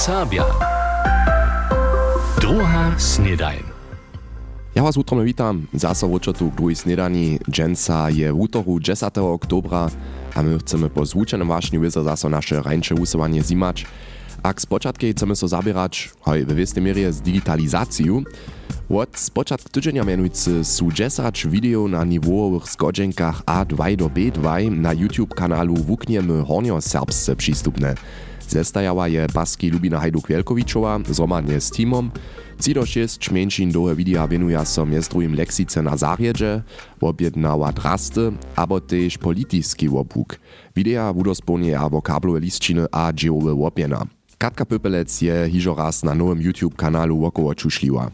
Serbia. Druga snedajn. Ja was utrome witam, zase vočotu k druhej snedani. Dženca je v útoru 10. oktobra a my chceme po zvučenom vášni wizo zase naše rajnče usovanie zimać. Ak spočatke chceme so zabierać, hoj, we wiestej mierze z digitalizacją, od spočatku tydzienia mianujcy su 10 video na niwowych zgodzenkach A2 do B2 na YouTube kanalu Wukniemy Hornio Serbsce przystupne. Zestajała je Baski Lubina Hajduk-Wielkowiczowa zromadnie z teamom. Cido 6 mniejszin dohe widea winuja so miestrujim leksice na zarjedzie, objednała drasty, abo też polityski łopuk. Widea wudosponie a wokablowe listčiny a dziełowe łopjena. Katka Pöpelec je hižo raz na nowym YouTube kanalu wokoło čušliła.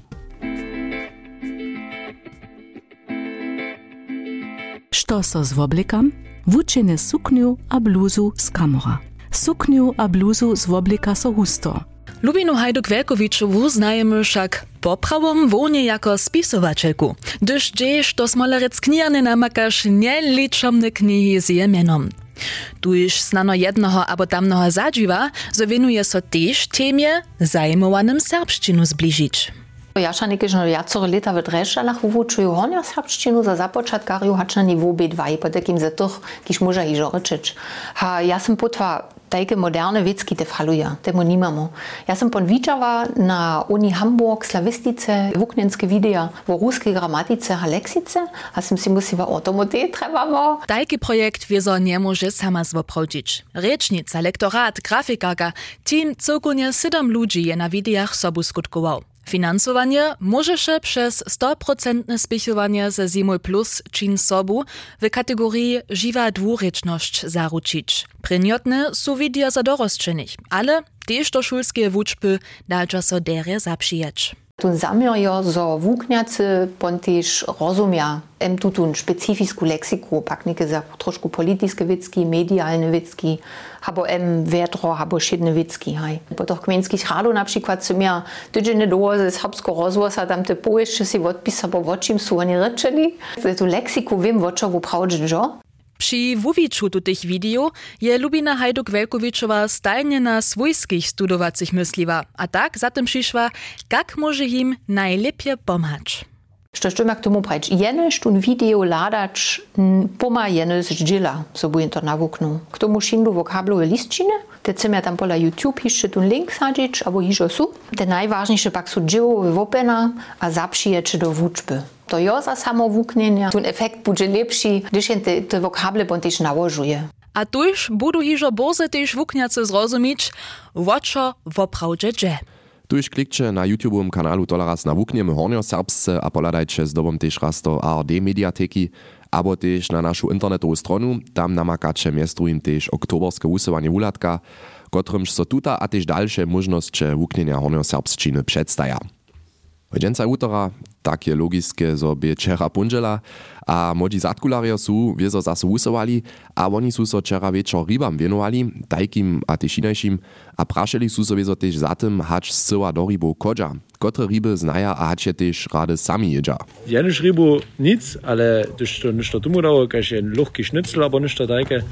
Što so z oblekam? Vučene suknju a bluzu z kamera. Suknju a bluzu z obleka so husto. Lubinu Hajduk Velkovičovu znajemy však poprawom wonie jako spisowacielku, gdyż dzież to smolerec knijany namakasz nieliczomne knihy z jemenom. Tuż znano jednoho abo tamnoho zadživa, zawinuje so też temie zajmowanym serbszczynu zbliżyć. Ja še nekaj že viacero leta v Dreščanah vyučujú honja srbštinu za započatkarju hač na nivo B2, po takým za kiž môže i žorečič. Ha, ja som potva tega moderne vetski defaluje, temu nimamo. Ja sam ponvičala na Uni Hamburg slavistice, vuknjenske videa v ruski gramatice Aleksice, a sem si musila o tomu te trebamo. No. Tajki projekt vizo nie može sama zvopravdžić. Rečnica, lektorat, grafikarka, tim cokonje sedem ljudi je na videah sobu skutkoval. Finansowanie może się przez 100% spichowanie ze Zimol Plus czyn sobu w kategorii żywa dwureczność zaruczyć. Przyniotne są widia za dorosczynnych, ale też do szulskie wuczby dalcza so derje zapřijeć. Tun zamierjo, zo wuknjacy pontiž rozumia em tutun specifisku leksiku, pak neke za trošku politiske witki, medialne witki, habo em vedro, habo šedne witki, haj. Po toch kmenskich radu na przykład su mir tydzień do ze serbsko rozwosa tam te pojeszcze si odpisa, bo o czym su oni ryczeli. Tu leksiku wiem, o wuprawdź jo. Przy wuwiczu tych video je Lubina Hajduk-Welkowiczowa stajnie na swojskich studowacych myśliwa, a tak zatem przyszła, jak może im najlepiej pomagać. Što što k tomu prać? Jenož tun video ladać poma jenož džila, so bu to nawuknu. K tomu šindu vokablowe listčine, te chcemy tam pola YouTube jeszcze tun link sadzić, albo hižo su. Te najważniejsze pak su džilowe wopena a zapšiječe do wuczby. To jo za samo wuknienia. Tun efekt bude lepszy, gdyż te, te wokable też nałożuje. A tuż budu hižo boze też wukniace zrozumieć, o co woprawdzie dże. Tuž klikče na YouTube kanalu Toleras na wukniemy hornio serbsce a poladajče z dobom tež raz do ARD mediateki, abo tež na našu internetovú stronu, tam namakače miestrujem tež oktoberské vusovanie vulatka, kotrymž so tuta a tež ďalšie možnosće wuknenia hornio serbsčiny predstaja. Dzień utora takie logiske sobie čera punžela a młodzi zatkulario su wiezo zase usowali, a oni su so čera wieczor rybam wienowali, tajkim a też inajšim, a praszeli su so wiezo też za tym, hacz zsyła do rybu kodża, kotre ryby znaja a hacie też rady sami jedza. Janisch rybu nic, ale też to ništo tomu dało, kaž je luchki schnitzel, aber ništo tajke,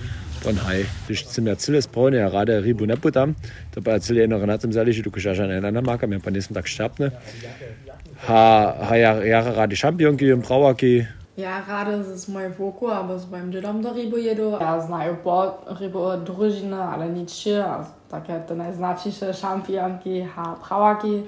von haj. Když chcem ja ciles braune, ja rade rybu ne putam, to pa cile jedno renatem zališi, du kaž ja žena jedna maka, mir pa nisem tak šťapne. Ha, ha ja, ja rade šampionki im brauaki, Ja, rade ist es moje voko, aber so beim dedom do rybu jedu. Ja znają po rybu družine, ale nic się, a takie te najznaczniejsze szampionki, ha, brauaki.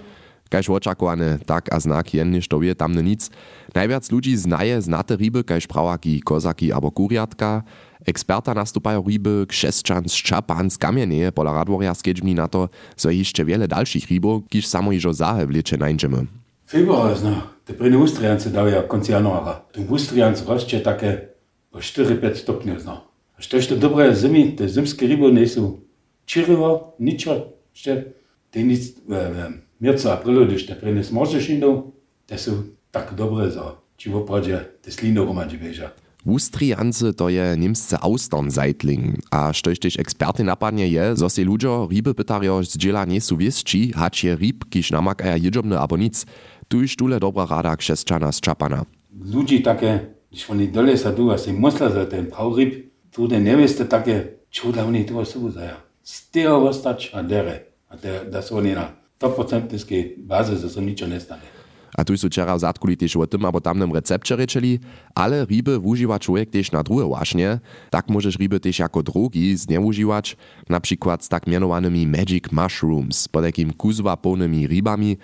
Kaž očakowane, tak a znak jen niż to wie tamne nic. Najwiac ludzi znaje znate ryby, kaž prawaki, kozaki abo kuriatka. Eksperta nastupają ryby krzeszczan, szczapan, z kamienieje, pola radworia skedźmi na to, so jeszcze wiele dalszych rybów, kiż samo iżo zahe wlecze nańczymy. Februar zna, te priny Ustriance dają konc januara. Tu w Ustriance rośnie takie po 4-5 stopni zna. A što jeszcze dobre zimy, te zimskie ryby nie są czyrywo, niczo, jeszcze te nic, e, miercu, aprilu, když te priny smorzesz indą, te są tak dobre za, ci w opradzie te slino romadzi bieża. Wustriance to je niemsce Austern-Seitling, a štož tež eksperty napadnie je, zo se ludzo ryby pytario z dziela nie su wiesci, hać je ryb, kiż namakaja jedzobne abo nic. Tuž tule dobra rada krzeszczana z Czapana. Ludzi takie, když oni dole sadu a se mysля za ten prav ryb, tu ne neveste takie, čo da oni tu osobu zaja. Z tego ostać a dere. A A da są oni na 100% bazy, że są niczego nie stanie. A tu su wczera w zatkuli też o tym abo tamnym recepcie rečeli, ale ryby używa człowiek na drugie właśnie. Tak możesz ryby też jako drogi zneużywać, na przykład z tak mianowanymi magic mushrooms, pod takim kuzwa pełnymi rybami.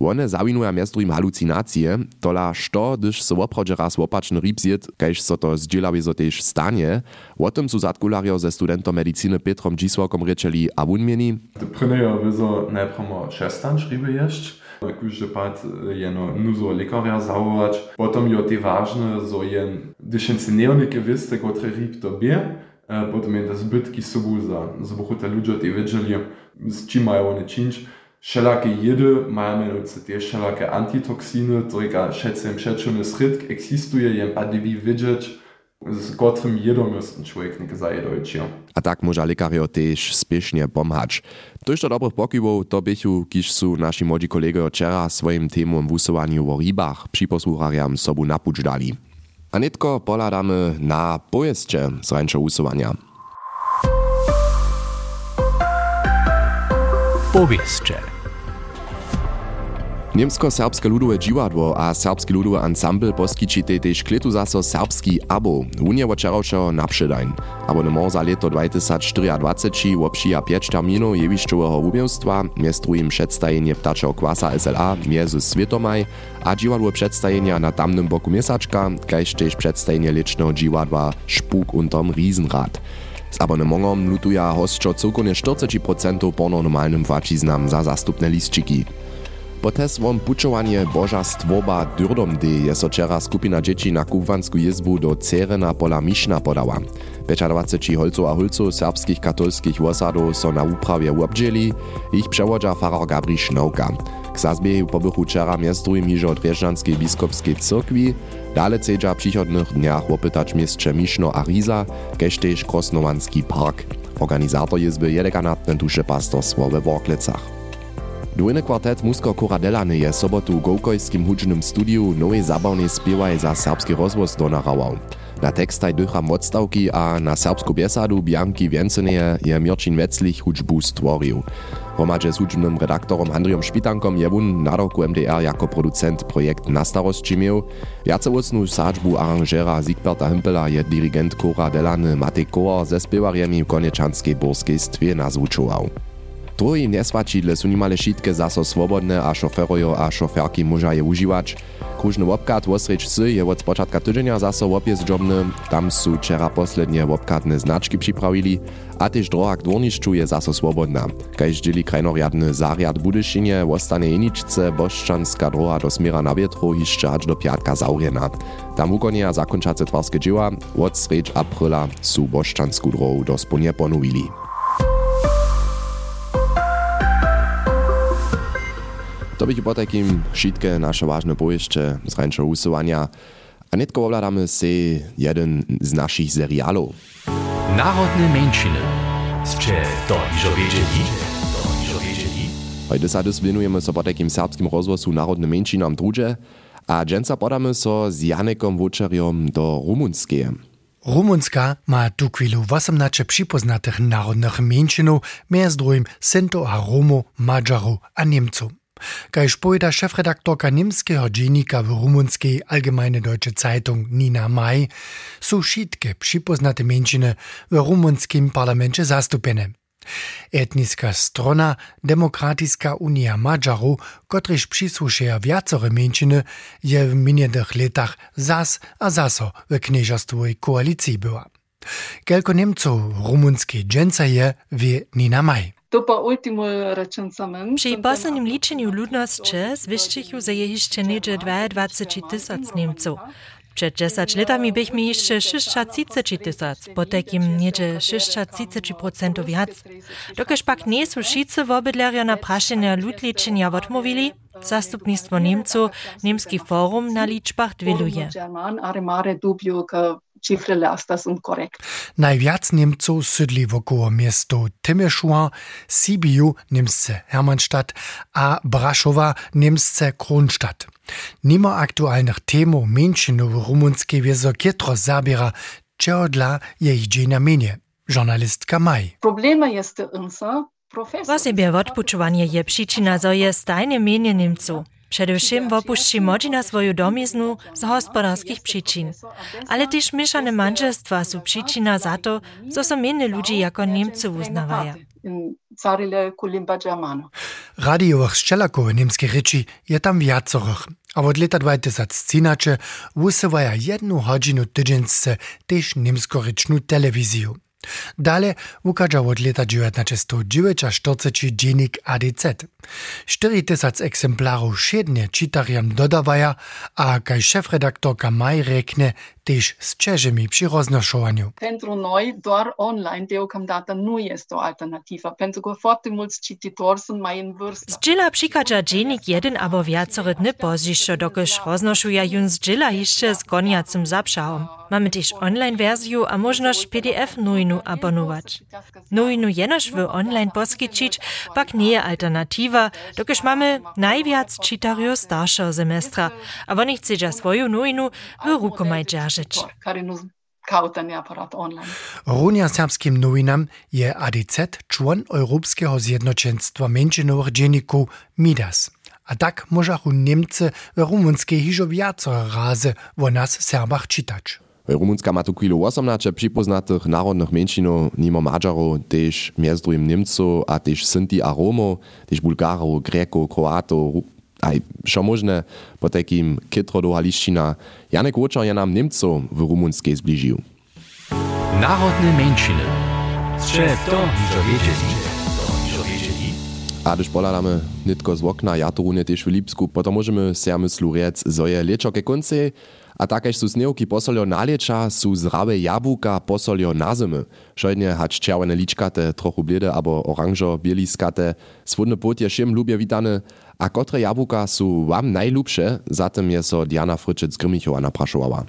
One zawinują miasto im halucinacje, tola što, gdyż so oprawdzie raz opaczny ryb zjed, kajż so to zdzielawie so też stanie. O tym su zatkulario ze studentom medycyny Petrom Dzisłakom rečeli a wun mieni. De prynęjo wyzo najpramo šestanč ryby jeść, Jakože pad jeno nuzo lekarja zawołać. Potem jo te ważne, so jen, neonike wiste, kotre ryb to bie, potem jen te zbytki sobą za, zbuchu te ludzie te wiedzieli, z czym mają one czynić. Wszelakie jedy mają mianowicie te wszelakie antitoksiny, które szecem przeczony srytk eksistuje, jen padewi wiedzieć, z którym jedom müssen człowiek nie zajedojcie. A tak może lekario też spiesznie pomhać. Toż to dobrych pokiwów to bychu, kiż su nasi młodzi kolego wczera swoim temom w usowaniu o rybach przyposłuchariam sobu napuczdali. A nitko poladamy na pojeździe z rańczego usuwania. Powieście. Niemsko-serbske ludowe dziwadło a serbski ludowy ensemble poskičite tež kletu zaso serbski abo. Unije včerajšo napředajn. Abonement za leto 2024 obšija 5 terminów jewiščového umiejstwa, miestru im przedstawienie ptaczego kwasa SLA między Svietomaj a dziwadło przedstawienia na tamnym boku miesaczka, kajż tež przedstawienie licznego dziwadła Spuk unterm Riesenrad. Z abonementom lutuja hostčo celkovne 40% porno normalnym płaciznam za zastupne listčiki. Potes wam pučovanie Boža stvoba Dyrdom de je so skupina dzieci na kubwansku jezbu do Cerena pola Mišna podała. 25 holców a holców serbskich katolskich wosadów so na uprawie uobdzieli, ich przewodza faror Gabri Sznauka. K zazbiehu pobychu wczera miestru im hižo Drieżdżanskiej biskopskiej cyrkwi, dale cedza w przychodnych dniach opytać mieście Mišno a Riza, kež tež Krosnovanski park. Organizator jezby je dekanatne duše pastorstwo we Worklecach. Dwójny kwartet Musko Koradelany je sobotu w Gołkojskim hudźnym studiu nowej zabawnej spiewaj za serbski rozwoz donarawał. Na tekstaj dycham odstawki a na serbsku biesadu Bianki Więceneje je Mirčin Wetzlich hudźbu stworil. Hromadźe z hudźbnym redaktorom Andriom Špitankom je wun na roku MDR jako producent projekt na starostči miał. Jacewocnu sadźbu aranżera Zigberta Himpela je dirigent Kora Delany Matej Koar ze spiewarjemi w Konieczanskiej Borskiej stwie nazvučował. Druhý nesvačidle sú nimale šitke zaso swobodne a šoferojo a šoferki môža je užívať. Kružny obkat Wosreč sy je od spočatka tydzenia zaso opjezdžobny, tam sú včera poslednie obkatne značky připravili a tež droha k dvornišću je zaso swobodna. Kajž dzieli krajnoriadny zariad Budyšinie, ostane jeničce boščanska droha do smiera na vietru až do piatka. Tam ukonia zakončace twarske dzieła, od sreč apryla sú boščansku drohu dosponie ponovili. To by po takim šitke naše ważne powieście z rańszego usuwania. A netko obladamy se jeden z naszych serialów. Narodne mężczyzny. Ste to iżo wiedzieli? To iżo wiedzieli? Heute sadys winujemy so po takim serbskim rozwoju narodnym mężczyznom drugie, a dżęca podamy so z Janekom Wuczeriom do rumunskie. Rumunska ma tu chwilu 18 przypoznatych narodnych mężczyznów, między drugim Sinto a Romo, Madżaru a Niemców. Kaž pojeda šefredaktorka niemskiego dziennika w rumunskiej Allgemeine Deutsche Zeitung Nina Maj, są wszystkie przypoznate mężczyzny w rumunskim parlamencie zastąpione. Etniska strona Demokratiska Unia Madżaru, kotryż przysłuszeja wiacore mężczyzny, je w minionych latach zas a zaso w knieżastwowej koalicji była. Kelko Niemców rumunskiej dżęca je wie Nina Maj. Przy poslednim liczeniu ludności zwyšćichu za je jeszcze niedzie 22 tysiąc Niemców. Przed 10 latami byśmy jeszcze 630 tysiąc, po takim niedzie 630% więc. Dokaż pak nie są wszyscy wobydlerio na praszenie ludliczenia odmówili, zastupnictwo Niemców, niemski forum na liczbach dwiluje. Cifrele astea sunt corect. Najviac Niemców sydli wokoło miesto Timešua, Sibiu, Niemsce Hermannstadt, a Braszowa, Niemsce Kronstadt. Nimo aktualnych temów mężczyznów rumunskie wiezo kietro zabiera, czego dla jej dzień na mienie. Journalistka Maj. Problema este însă Wasebie odpočuvanie je przyczyna, zo je stajne mienie Niemców. Przedewším opuści młodzi na swoją domiznu z gospodarskich przyczyn. Ale też mieszane manżelstwa są przyczyna za to, że są inne ludzie jako Niemcy uznawają. Radiowych szczelakowe niemskie rzeczy je tam wiacorych, a od lata 2013 wysyłaja jedną godzinę tydziennie też niemskoryczną telewizję. Dale ukaże od lata 1949 dziennik ADZ. 4000 egzemplarów siednie czytariam dodawaja, a kaj szefredaktorka Maj rekne też z Czeszymi przy roznoszowaniu. Pentru noi, doar online deocamdată nu este o alternativă, pentru că foarte mulți cititori sunt mai în vârstă. Zdzilla przikadza dziennik jeden albo wiacore dny pozdziszczo, dokyż roznoszuja jun zdzilla jeszcze z goniacym zapszałom. Mamy też online wersję a możność PDF nujnu abonować. Nujnu jenoż w online poskiczyć, pak nie alternatywa, dokyż mamy najwiac czytariów starszego semestra, a oni chcedza swoją nujnu w rukomaj. Caută neapărat online. Runia serbskim nowinam je ADZ człon Europejskiego Zjednoczeństwa Menšinowych Dzienników Midas. A tak możachu Niemcy w rumunskiej wiacore razy o nas Serbach czytać. Rumunska ma tu chwilu 18 przypoznatych narodnych mniejszynów, nimo Madżarów, też między drugim Niemców, a też Sinti a Romów, też Bulgarów, Greków, Kroatów, aj šo možné po takým kytrodu hališčina. Janek Łoczar je nam Niemców w rumunskiej zbliżył. Narodne mniejszyny. Strze to, że wiedzieli. A gdyż poladamy nitko z okna, ja to runie też w Lipsku, potom możemy się myslu rec, zo je leczo ke konce, a takež su snijevki posoljo naleča, su zdrave jabuka posoljo na zimy. Šojdnje hač červene ličkate, trochu blede abo oranžo bieliskate, svodne potje šim witane, a kotre jabuka su wam najlubsze, zatem je so Diana Fryczec Grymichowa napraszowała.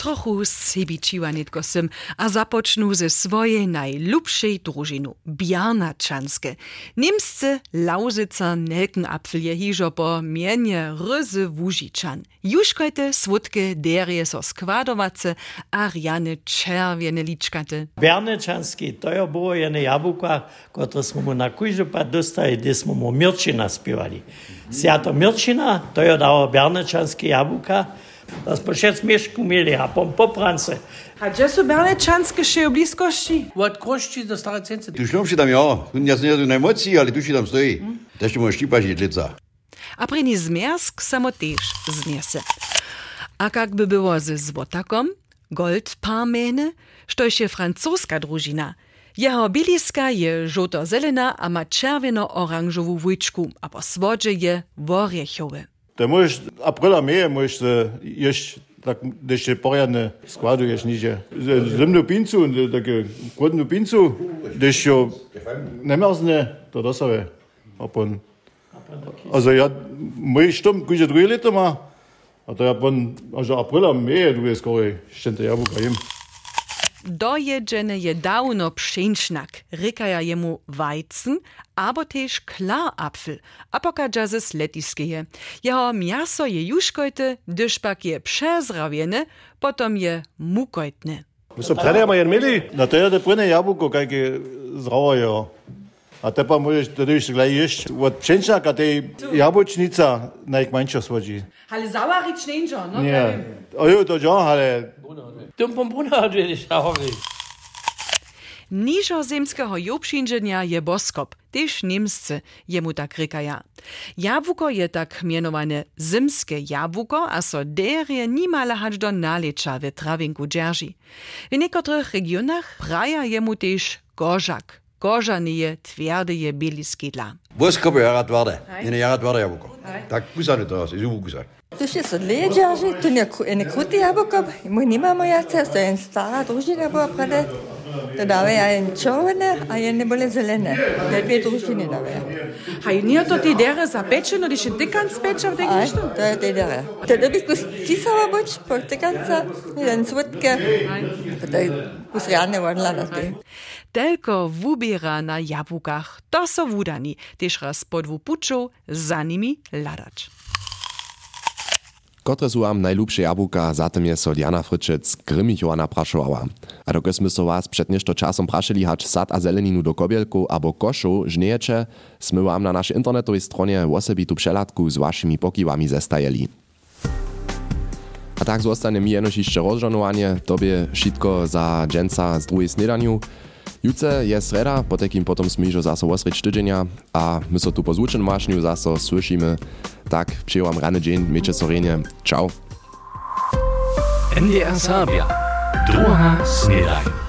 Trochu sebičiva netko sem, a započnu ze svoje najljubšej družinu, Bjarnačanske. Nimsce lauzica nelken apfel je hižo po mienje ryzy wužičan. Juškojte swódke derje so składowace, a rjane czerwiene liczkate. Bjarnačanski, to je było jedne jabłka, które smo mu na kuźupa dostali, gdzie smo mu Mirčina spiewali. Sjatomilčina, to je dao Bjarnečanski jabuka, da smo še smešk umeli, a pom poprance. A gdje su Bjarnečanske še u bliskošći? U od košći do stare cence. Tu šlomši tam, ja, ja sam njezim na emociji, ali tu tam stoji. Mm. Da ćemo štipaš jedlica. A preni zmersk samo tež znese. A kak bi bilo z zvotakom? Gold par mene, što je francoska družina – Jeho biliska je žoto-zelena, a ma červeno-oranžovu vujčku, a po svođe je vorjehowe. To možeš, aprila meje možeš e, ješ tak gdzieś się porjadne składujesz niżej. Zimną pincu, e, takie chłodną pincu, gdzieś się nie marzne, to dosowe. Opon. Also ja, mój sztum, kudzie drugie lito ma, a to ja pon, aż aprila meje drugie skorej, szczęte jabłka jem. Dojeđene je davno pšenčnak, rekaja jemu vajcen, abo tež klarapfel, a pokađa se sletiskeje. Jeho mjaso je juškojte, dyž pak je přezravjene, potom je mukojtne. Mi so predaj imeli, na to je, da pune jabuko, kaj je zravo je. A tepa wtedy już gleich jeść. Od pszeniczaka tej jabłcznica najmniejsza słodzi. Ale zawarić nie no? Nie. Ojo, to ja, ale Dum pom bruna natürlich auch nicht. Nižozemského jobšinženja je boskop, tež Niemsce jemu tak rykaja. Jabłko je tak mianowane zimskie jabłko, a so derje nimale hać do nalecza w trawinku dzierży. W niektórych regionach praja jemu tež gorzak. kožanije, tvrdije belijski dla. Vosko bo jarat vrde, in jarat vrde jabolko. Tak kusane to nas, izubu kusaj. Tu še so ledja že, tu ne kruti jabolko, mi nimamo jace, to je en stara družina bo prade. Da davejo ja en čovene, a je ne bole zelene. Da je dve družini davejo. A je nije to ti dere za pečeno, da še tekan spečem, da je što? To je te dere. To je dobi kus kisava boč, pol tekanca, jedan svodke. To je kus rane vrla na te. Telko wubiera na jabłkach, to so wudani, też raz po dwu puczą za nimi ladać. Kotre su wam najlubsze jabłka, zatem je so Diana Grymichowa napraszowała. A dokąd my so was przed nieszto czasem praszyli hać sad a zeleninu do kobielku albo koszu żniejecie, smy wam na naszej internetowej stronie osobitu przelatku z waszymi pokiwami zestajeli. A tak zostanie mi jeszcze rozżonowanie, tobie wszystko za dżęca z drugiej snedaniu. Jutce je sreda, po takim potom sme ižo zaso osreč a my so tu po zvučenom mašnju zaso słyšíme. Tak, přeju vám rany dzień, miejcie sorenie. Ciao. NDR Sabia. Druga snedaj.